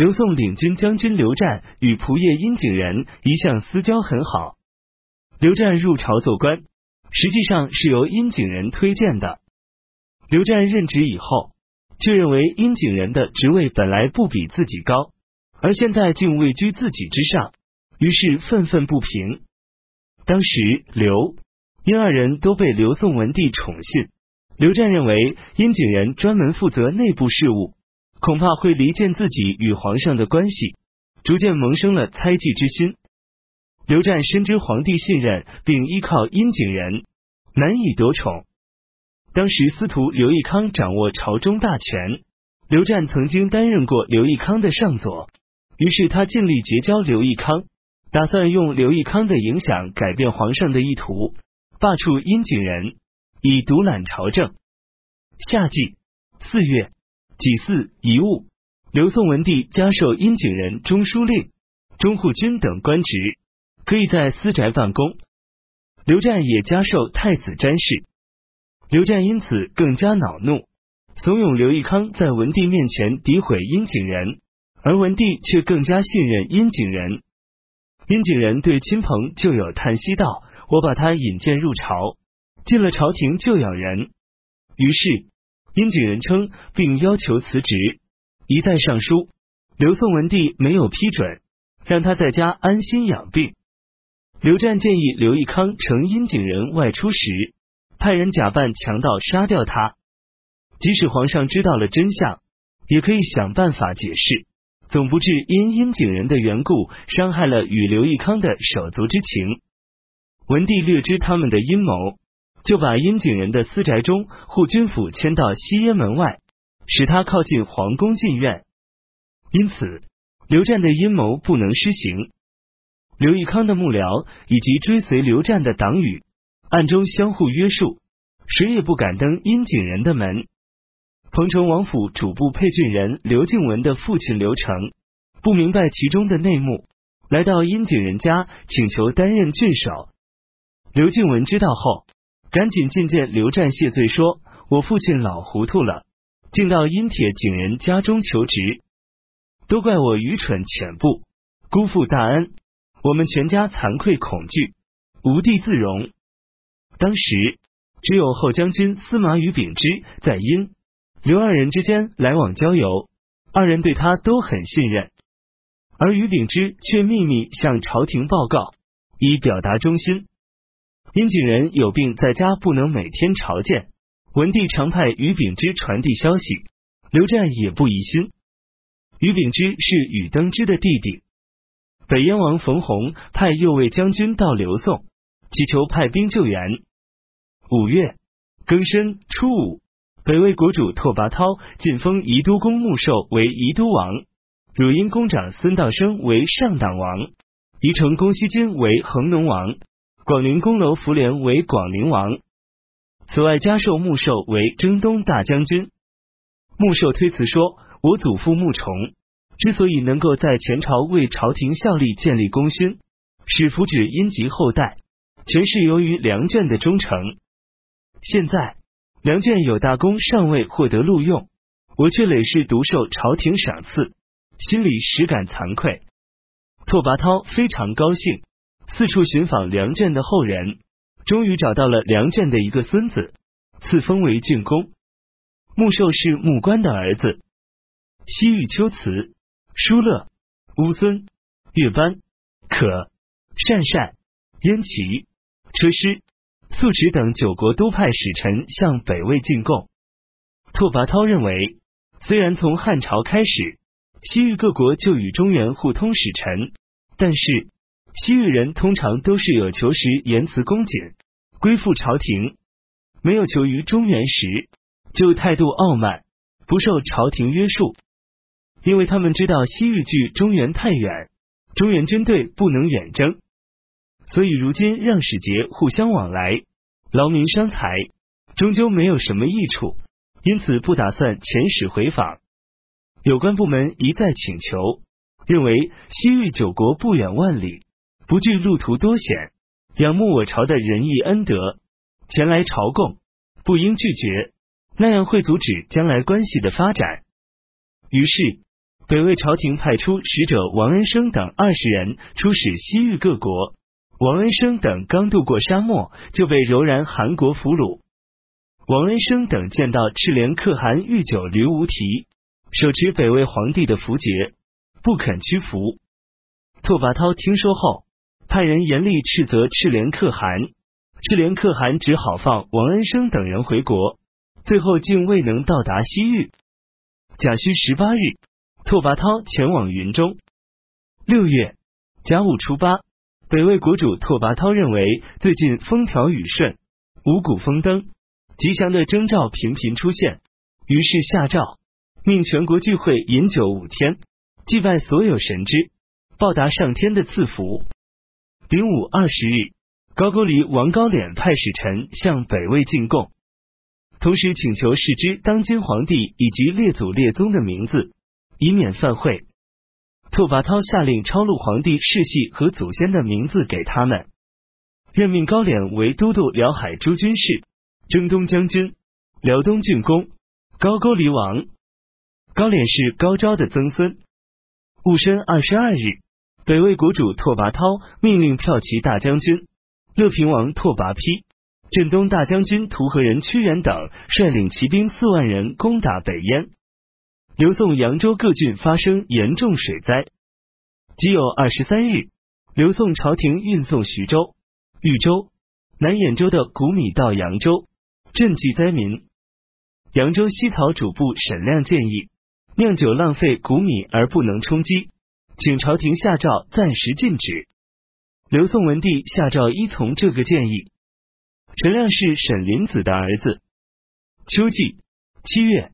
刘宋领军将军刘湛与仆射殷景仁一向私交很好。刘湛入朝做官，实际上是由殷景仁推荐的。刘湛任职以后，却认为殷景仁的职位本来不比自己高，而现在竟位居自己之上，于是愤愤不平。当时刘殷二人都被刘宋文帝宠信，刘湛认为殷景仁专门负责内部事务，恐怕会离间自己与皇上的关系，逐渐萌生了猜忌之心。刘湛深知皇帝信任，并依靠殷景仁，难以得宠。当时司徒刘义康掌握朝中大权，刘湛曾经担任过刘义康的上佐，于是他尽力结交刘义康，打算用刘义康的影响改变皇上的意图，罢黜殷景仁，以独揽朝政。夏季四月己巳遗物，刘宋文帝加授殷景仁中书令、中护军等官职。可以在私宅办公。刘湛也加授太子詹事。刘湛因此更加恼怒，怂恿刘义康在文帝面前诋毁殷景仁，而文帝却更加信任殷景仁。殷景仁对亲朋旧友叹息道：“我把他引荐入朝，进了朝廷就咬人。”于是殷景仁称，并要求辞职。一再上书，刘宋文帝没有批准，让他在家安心养病。刘湛建议刘义康乘殷景仁外出时，派人假扮强盗杀掉他。即使皇上知道了真相，也可以想办法解释，总不至因殷景仁的缘故伤害了与刘义康的手足之情。文帝略知他们的阴谋，就把殷景仁的私宅中护军府迁到西掖门外，使他靠近皇宫禁院。因此，刘湛的阴谋不能施行。刘义康的幕僚以及追随刘湛的党羽暗中相互约束，谁也不敢登殷景仁的门。彭城王府主簿配郡人刘敬文的父亲刘成不明白其中的内幕，来到殷景仁家请求担任郡守。刘敬文知道后，赶紧觐见刘湛谢罪，说：“我父亲老糊涂了，竟到殷铁景仁家中求职，都怪我愚蠢浅薄，辜负大恩。”我们全家惭愧恐惧，无地自容。当时只有后将军司马懿秉之在殷刘二人之间来往交游，二人对他都很信任，而于秉之却秘密向朝廷报告，以表达忠心。殷景仁有病在家，不能每天朝见，文帝常派于秉之传递消息，刘湛也不疑心。于秉之是宇登之的弟弟。北燕王冯弘派右卫将军到刘宋，祈求派兵救援。五月庚申初五，北魏国主拓跋焘晋封宜都公穆寿为宜都王，汝阴公长孙道生为上党王，宜城公西金为恒农王，广陵公楼福连为广陵王。此外，加授穆寿为征东大将军。穆寿推辞说：“我祖父穆崇。”之所以能够在前朝为朝廷效力、建立功勋，使福祉殷籍后代，全是由于梁卷的忠诚。现在梁卷有大功，尚未获得录用，我却累世独受朝廷赏赐，心里实感惭愧。拓跋焘非常高兴，四处寻访梁卷的后人，终于找到了梁卷的一个孙子，赐封为郡公。穆寿是穆官的儿子。西域秋辞。舒勒、乌孙、月班、可、善善、燕齐、车师、素直等九国都派使臣向北魏进贡。拓跋焘认为，虽然从汉朝开始，西域各国就与中原互通使臣，但是西域人通常都是有求时言辞恭谨，归附朝廷；没有求于中原时，就态度傲慢，不受朝廷约束。因为他们知道西域距中原太远，中原军队不能远征，所以如今让使节互相往来，劳民伤财，终究没有什么益处，因此不打算遣使回访。有关部门一再请求，认为西域九国不远万里，不惧路途多险，仰慕我朝的仁义恩德，前来朝贡，不应拒绝，那样会阻止将来关系的发展。于是。北魏朝廷派出使者王恩生等二十人出使西域各国。王恩生等刚渡过沙漠，就被柔然韩国俘虏。王恩生等见到赤莲可汗御酒刘无题，手持北魏皇帝的符节，不肯屈服。拓跋焘听说后，派人严厉斥责赤莲可汗，赤莲可汗只好放王恩生等人回国，最后竟未能到达西域。甲戌十八日，拓跋焘前往云中。六月甲午初八。北魏国主拓跋焘认为最近风调雨顺，五谷丰登，吉祥的征兆频频出现，于是下诏命全国聚会饮酒五天，祭拜所有神祗，报答上天的赐福。丙午二十日，高句丽王高廉派使臣向北魏进贡，同时请求世之当今皇帝以及列祖列宗的名字，以免犯讳。拓跋焘下令抄录皇帝世系和祖先的名字给他们，任命高廉为都督辽海诸军事、征东将军、辽东郡公、高句丽王。高廉是高昭的曾孙。戊申二十二日，北魏国主拓跋焘命令骠骑大将军乐平王拓跋丕、镇东大将军图河人屈原等率领骑兵四万人攻打北燕。刘宋扬州各郡发生严重水灾。即有二十三日，刘宋朝廷运送徐州、豫州、南兖州的谷米到扬州赈济灾民。扬州西曹主簿沈亮建议，酿酒浪费谷米而不能充饥，请朝廷下诏暂时禁止。刘宋文帝下诏依从这个建议。陈亮是沈林子的儿子。秋季七月。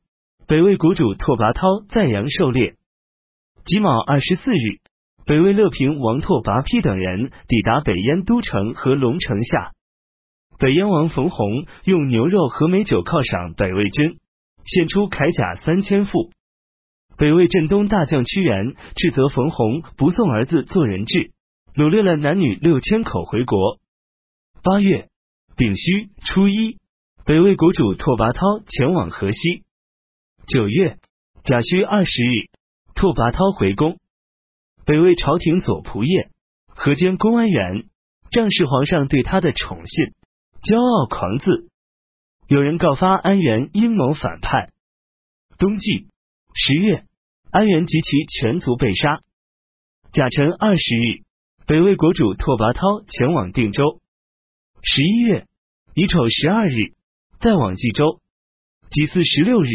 北魏国主拓跋焘在阳狩猎。己卯二十四日，北魏乐平王拓跋丕等人抵达北燕都城和龙城下。北燕王冯弘用牛肉和美酒犒赏北魏军，献出铠甲三千副。北魏镇东大将屈原斥责冯弘不送儿子做人质，掳掠了男女六千口回国。八月丙戌初一，北魏国主拓跋焘前往河西。九月甲戌二十日，拓跋焘回宫。北魏朝廷左仆射、河间公安员仗势皇上对他的宠信，骄傲狂自。有人告发安元阴谋反叛。冬季十月，安元及其全族被杀。甲辰二十日，北魏国主拓跋焘前往定州。十一月乙丑十二日，再往冀州。己巳十六日。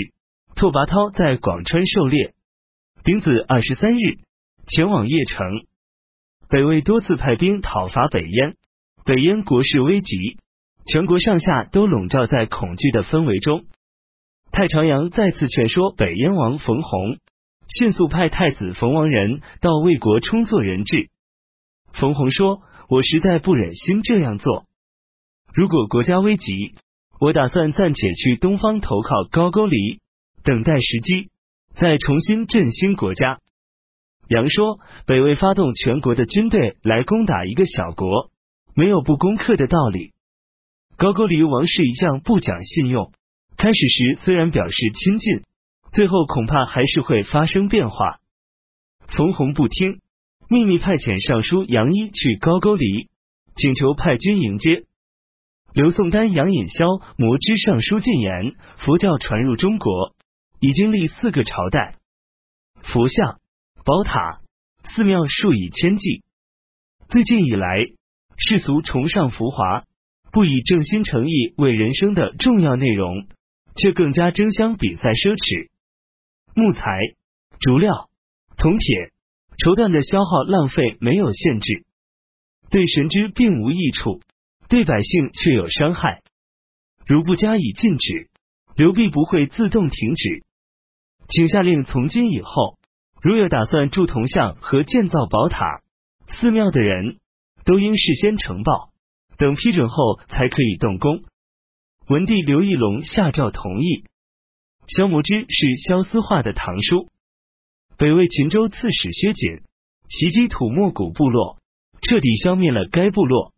拓跋焘在广川狩猎，丙子二十三日前往邺城。北魏多次派兵讨伐北燕，北燕国势危急，全国上下都笼罩在恐惧的氛围中。太常阳再次劝说北燕王冯弘，迅速派太子冯王仁到魏国充作人质。冯弘说：“我实在不忍心这样做。如果国家危急，我打算暂且去东方投靠高句丽。”等待时机，再重新振兴国家。杨说：“北魏发动全国的军队来攻打一个小国，没有不攻克的道理。”高句丽王室一向不讲信用，开始时虽然表示亲近，最后恐怕还是会发生变化。冯弘不听，秘密派遣尚书杨一去高句丽，请求派军迎接。刘宋丹、杨尹萧魔之尚书进言：佛教传入中国。已经历四个朝代，佛像、宝塔、寺庙数以千计。最近以来，世俗崇尚浮华，不以正心诚意为人生的重要内容，却更加争相比赛奢侈。木材、竹料、铜铁、绸缎的消耗浪费没有限制，对神之并无益处，对百姓却有伤害。如不加以禁止，流币不会自动停止。请下令，从今以后，如有打算铸铜像和建造宝塔、寺庙的人，都应事先呈报，等批准后才可以动工。文帝刘义隆下诏同意。萧摩之是萧思化的堂叔。北魏秦州刺史薛瑾袭击土默古部落，彻底消灭了该部落。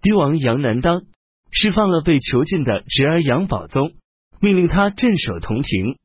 帝王杨难当释放了被囚禁的侄儿杨宝宗，命令他镇守铜庭。